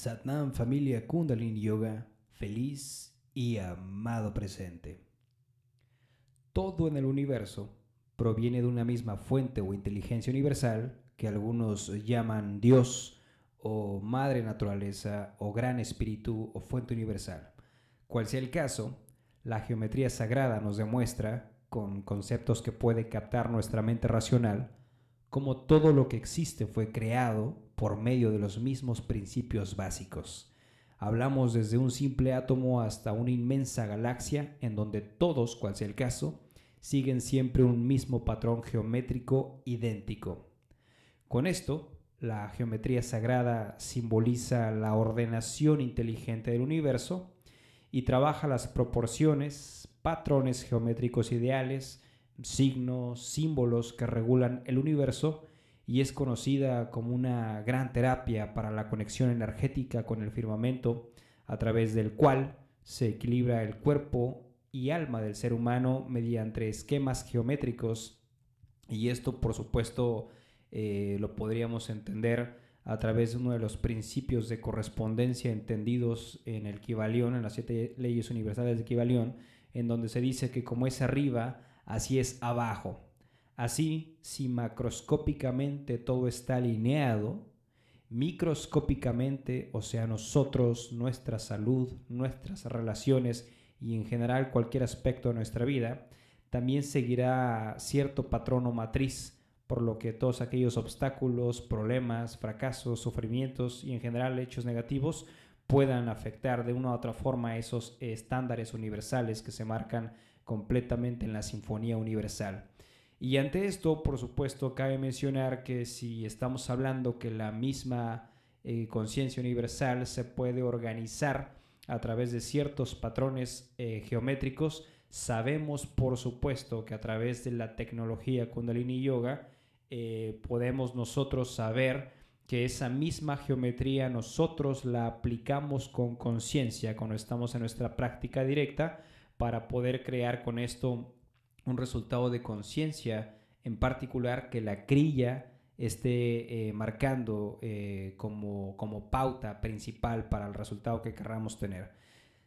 Satnam familia Kundalini Yoga, feliz y amado presente. Todo en el universo proviene de una misma fuente o inteligencia universal que algunos llaman Dios o Madre Naturaleza o Gran Espíritu o Fuente Universal. Cual sea el caso, la geometría sagrada nos demuestra, con conceptos que puede captar nuestra mente racional, cómo todo lo que existe fue creado por medio de los mismos principios básicos. Hablamos desde un simple átomo hasta una inmensa galaxia en donde todos, cual sea el caso, siguen siempre un mismo patrón geométrico idéntico. Con esto, la geometría sagrada simboliza la ordenación inteligente del universo y trabaja las proporciones, patrones geométricos ideales, signos, símbolos que regulan el universo y es conocida como una gran terapia para la conexión energética con el firmamento, a través del cual se equilibra el cuerpo y alma del ser humano mediante esquemas geométricos. Y esto por supuesto eh, lo podríamos entender a través de uno de los principios de correspondencia entendidos en el Kibalión, en las siete leyes universales de Kibalión, en donde se dice que como es arriba, así es abajo. Así, si macroscópicamente todo está alineado, microscópicamente, o sea, nosotros, nuestra salud, nuestras relaciones y en general cualquier aspecto de nuestra vida, también seguirá cierto patrón o matriz, por lo que todos aquellos obstáculos, problemas, fracasos, sufrimientos y en general hechos negativos puedan afectar de una u otra forma esos estándares universales que se marcan completamente en la Sinfonía Universal. Y ante esto, por supuesto, cabe mencionar que si estamos hablando que la misma eh, conciencia universal se puede organizar a través de ciertos patrones eh, geométricos, sabemos por supuesto que a través de la tecnología Kundalini Yoga eh, podemos nosotros saber que esa misma geometría nosotros la aplicamos con conciencia cuando estamos en nuestra práctica directa para poder crear con esto un resultado de conciencia, en particular que la crilla esté eh, marcando eh, como, como pauta principal para el resultado que querramos tener.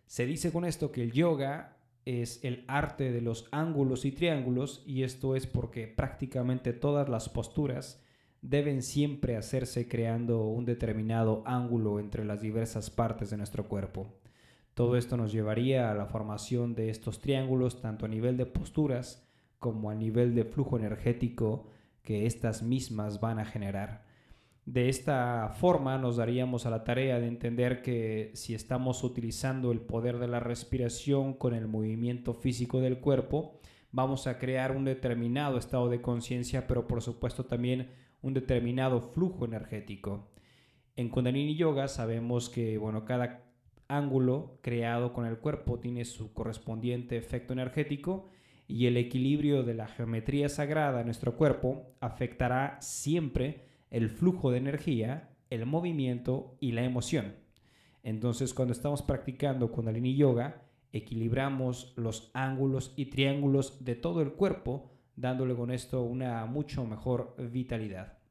Se dice con esto que el yoga es el arte de los ángulos y triángulos y esto es porque prácticamente todas las posturas deben siempre hacerse creando un determinado ángulo entre las diversas partes de nuestro cuerpo. Todo esto nos llevaría a la formación de estos triángulos tanto a nivel de posturas como a nivel de flujo energético que estas mismas van a generar. De esta forma nos daríamos a la tarea de entender que si estamos utilizando el poder de la respiración con el movimiento físico del cuerpo, vamos a crear un determinado estado de conciencia, pero por supuesto también un determinado flujo energético. En Kundalini Yoga sabemos que bueno, cada ángulo creado con el cuerpo tiene su correspondiente efecto energético y el equilibrio de la geometría sagrada en nuestro cuerpo afectará siempre el flujo de energía, el movimiento y la emoción. Entonces, cuando estamos practicando Kundalini Yoga, equilibramos los ángulos y triángulos de todo el cuerpo, dándole con esto una mucho mejor vitalidad.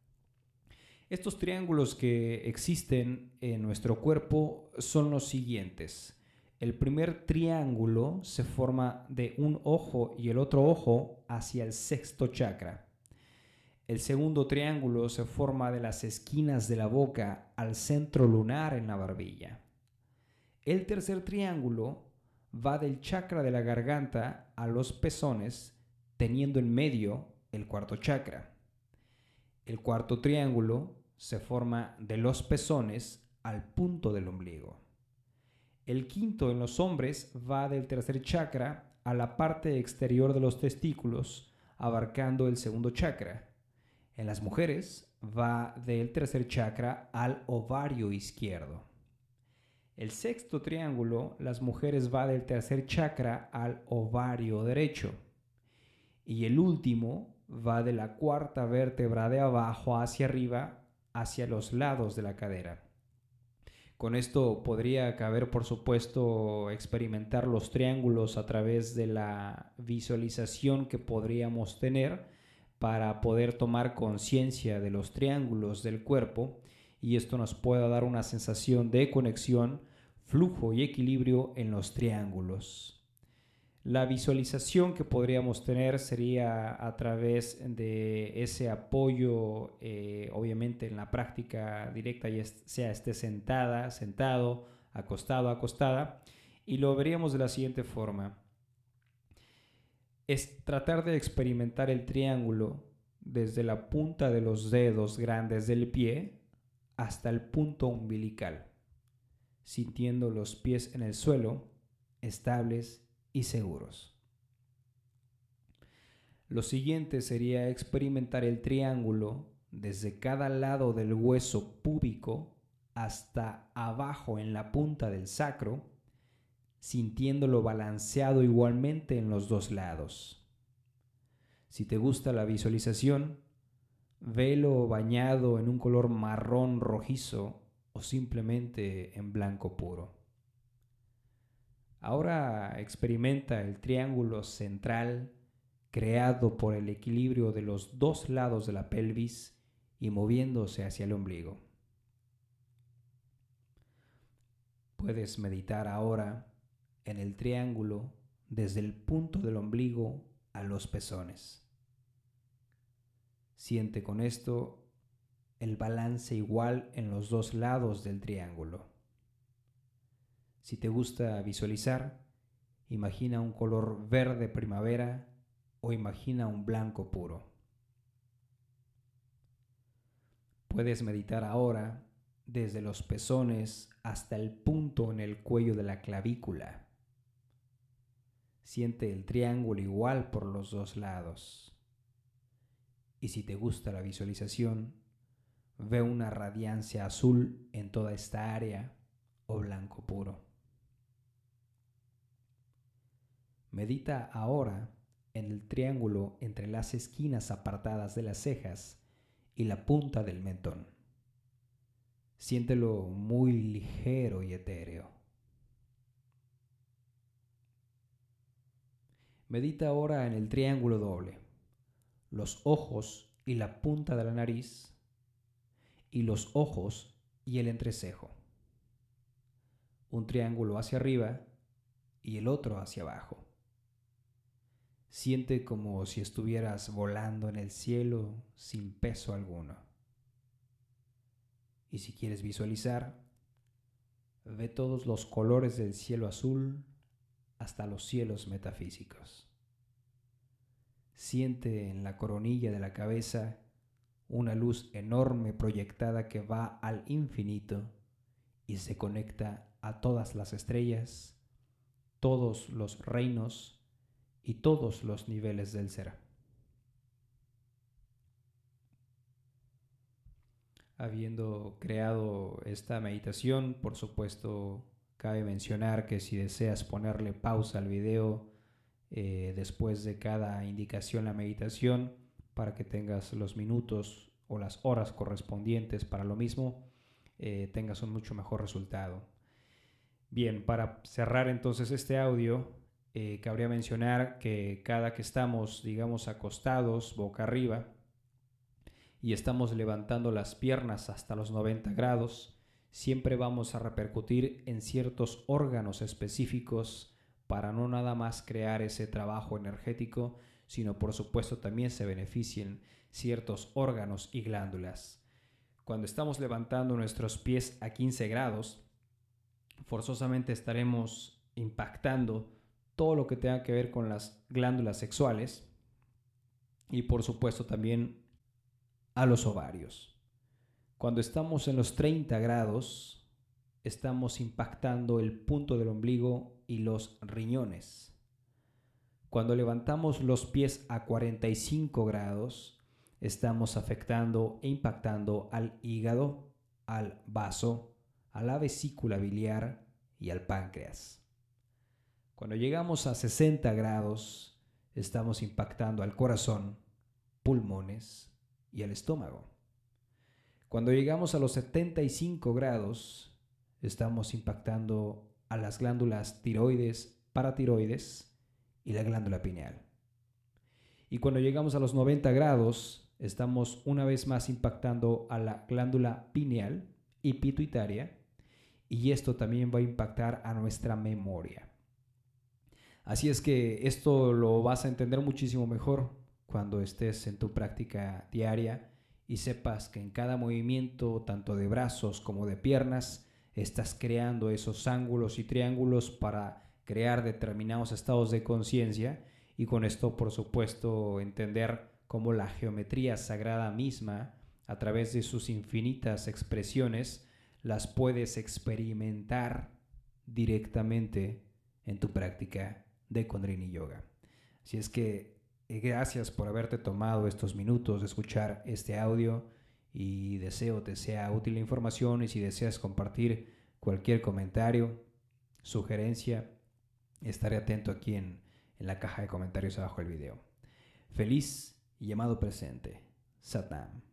Estos triángulos que existen en nuestro cuerpo son los siguientes. El primer triángulo se forma de un ojo y el otro ojo hacia el sexto chakra. El segundo triángulo se forma de las esquinas de la boca al centro lunar en la barbilla. El tercer triángulo va del chakra de la garganta a los pezones, teniendo en medio el cuarto chakra. El cuarto triángulo se forma de los pezones al punto del ombligo. El quinto en los hombres va del tercer chakra a la parte exterior de los testículos, abarcando el segundo chakra. En las mujeres va del tercer chakra al ovario izquierdo. El sexto triángulo, las mujeres va del tercer chakra al ovario derecho. Y el último va de la cuarta vértebra de abajo hacia arriba hacia los lados de la cadera. Con esto podría caber, por supuesto, experimentar los triángulos a través de la visualización que podríamos tener para poder tomar conciencia de los triángulos del cuerpo y esto nos pueda dar una sensación de conexión, flujo y equilibrio en los triángulos. La visualización que podríamos tener sería a través de ese apoyo, eh, obviamente en la práctica directa, ya sea esté sentada, sentado, acostado, acostada, y lo veríamos de la siguiente forma. Es tratar de experimentar el triángulo desde la punta de los dedos grandes del pie hasta el punto umbilical, sintiendo los pies en el suelo, estables y seguros. Lo siguiente sería experimentar el triángulo desde cada lado del hueso púbico hasta abajo en la punta del sacro, sintiéndolo balanceado igualmente en los dos lados. Si te gusta la visualización, velo bañado en un color marrón rojizo o simplemente en blanco puro. Ahora experimenta el triángulo central creado por el equilibrio de los dos lados de la pelvis y moviéndose hacia el ombligo. Puedes meditar ahora en el triángulo desde el punto del ombligo a los pezones. Siente con esto el balance igual en los dos lados del triángulo. Si te gusta visualizar, imagina un color verde primavera o imagina un blanco puro. Puedes meditar ahora desde los pezones hasta el punto en el cuello de la clavícula. Siente el triángulo igual por los dos lados. Y si te gusta la visualización, ve una radiancia azul en toda esta área o blanco puro. Medita ahora en el triángulo entre las esquinas apartadas de las cejas y la punta del mentón. Siéntelo muy ligero y etéreo. Medita ahora en el triángulo doble, los ojos y la punta de la nariz, y los ojos y el entrecejo. Un triángulo hacia arriba y el otro hacia abajo. Siente como si estuvieras volando en el cielo sin peso alguno. Y si quieres visualizar, ve todos los colores del cielo azul hasta los cielos metafísicos. Siente en la coronilla de la cabeza una luz enorme proyectada que va al infinito y se conecta a todas las estrellas, todos los reinos, y todos los niveles del ser. Habiendo creado esta meditación, por supuesto, cabe mencionar que si deseas ponerle pausa al video eh, después de cada indicación la meditación, para que tengas los minutos o las horas correspondientes para lo mismo, eh, tengas un mucho mejor resultado. Bien, para cerrar entonces este audio, eh, cabría mencionar que cada que estamos, digamos, acostados boca arriba y estamos levantando las piernas hasta los 90 grados, siempre vamos a repercutir en ciertos órganos específicos para no nada más crear ese trabajo energético, sino por supuesto también se beneficien ciertos órganos y glándulas. Cuando estamos levantando nuestros pies a 15 grados, forzosamente estaremos impactando todo lo que tenga que ver con las glándulas sexuales y por supuesto también a los ovarios. Cuando estamos en los 30 grados, estamos impactando el punto del ombligo y los riñones. Cuando levantamos los pies a 45 grados, estamos afectando e impactando al hígado, al vaso, a la vesícula biliar y al páncreas. Cuando llegamos a 60 grados, estamos impactando al corazón, pulmones y al estómago. Cuando llegamos a los 75 grados, estamos impactando a las glándulas tiroides, paratiroides y la glándula pineal. Y cuando llegamos a los 90 grados, estamos una vez más impactando a la glándula pineal y pituitaria y esto también va a impactar a nuestra memoria. Así es que esto lo vas a entender muchísimo mejor cuando estés en tu práctica diaria y sepas que en cada movimiento, tanto de brazos como de piernas, estás creando esos ángulos y triángulos para crear determinados estados de conciencia y con esto, por supuesto, entender cómo la geometría sagrada misma, a través de sus infinitas expresiones, las puedes experimentar directamente en tu práctica de Kundalini Yoga. Así es que eh, gracias por haberte tomado estos minutos de escuchar este audio y deseo te sea útil la información y si deseas compartir cualquier comentario, sugerencia, estaré atento aquí en, en la caja de comentarios abajo del video. Feliz y llamado presente. Satnam.